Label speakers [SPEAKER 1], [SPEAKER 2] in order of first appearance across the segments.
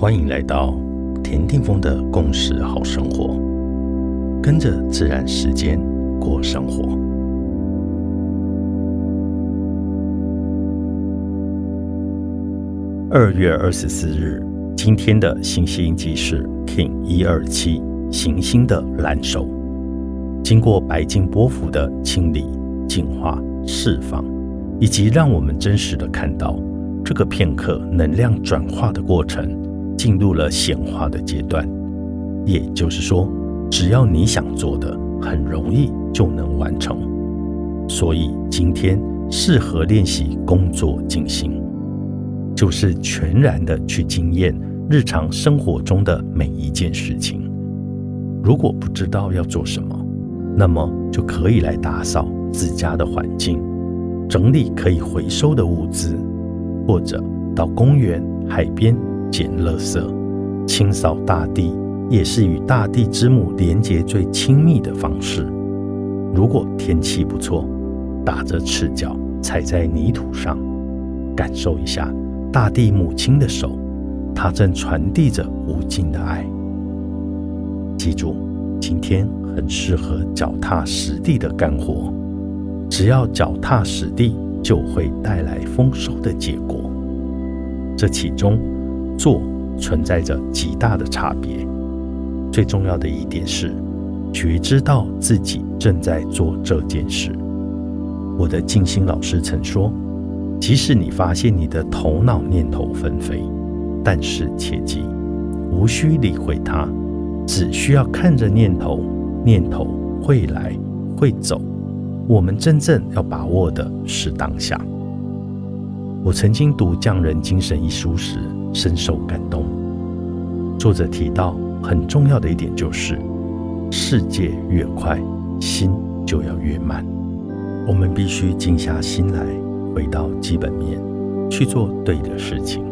[SPEAKER 1] 欢迎来到田定峰的共识好生活，跟着自然时间过生活。二月二十四日，今天的星星记是 King 一二七行星的蓝手，经过白金波幅的清理、净化、释放，以及让我们真实的看到这个片刻能量转化的过程。进入了显化的阶段，也就是说，只要你想做的，很容易就能完成。所以今天适合练习工作进行，就是全然的去经验日常生活中的每一件事情。如果不知道要做什么，那么就可以来打扫自家的环境，整理可以回收的物资，或者到公园、海边。捡垃圾、清扫大地，也是与大地之母连接最亲密的方式。如果天气不错，打着赤脚踩在泥土上，感受一下大地母亲的手，它正传递着无尽的爱。记住，今天很适合脚踏实地的干活，只要脚踏实地，就会带来丰收的结果。这其中。做存在着极大的差别。最重要的一点是，觉知到自己正在做这件事。我的静心老师曾说：“即使你发现你的头脑念头纷飞，但是切记，无需理会它，只需要看着念头，念头会来会走。我们真正要把握的是当下。”我曾经读《匠人精神》一书时。深受感动。作者提到，很重要的一点就是，世界越快，心就要越慢。我们必须静下心来，回到基本面，去做对的事情。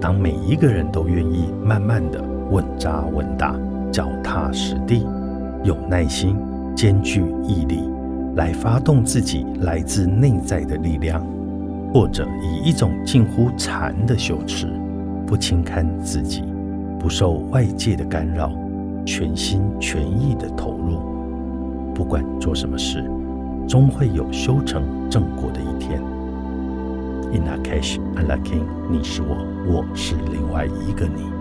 [SPEAKER 1] 当每一个人都愿意慢慢的稳扎稳打、脚踏实地，有耐心、兼具毅力，来发动自己来自内在的力量。或者以一种近乎禅的修持，不轻看自己，不受外界的干扰，全心全意的投入。不管做什么事，终会有修成正果的一天。In a cash, a lucky，你是我，我是另外一个你。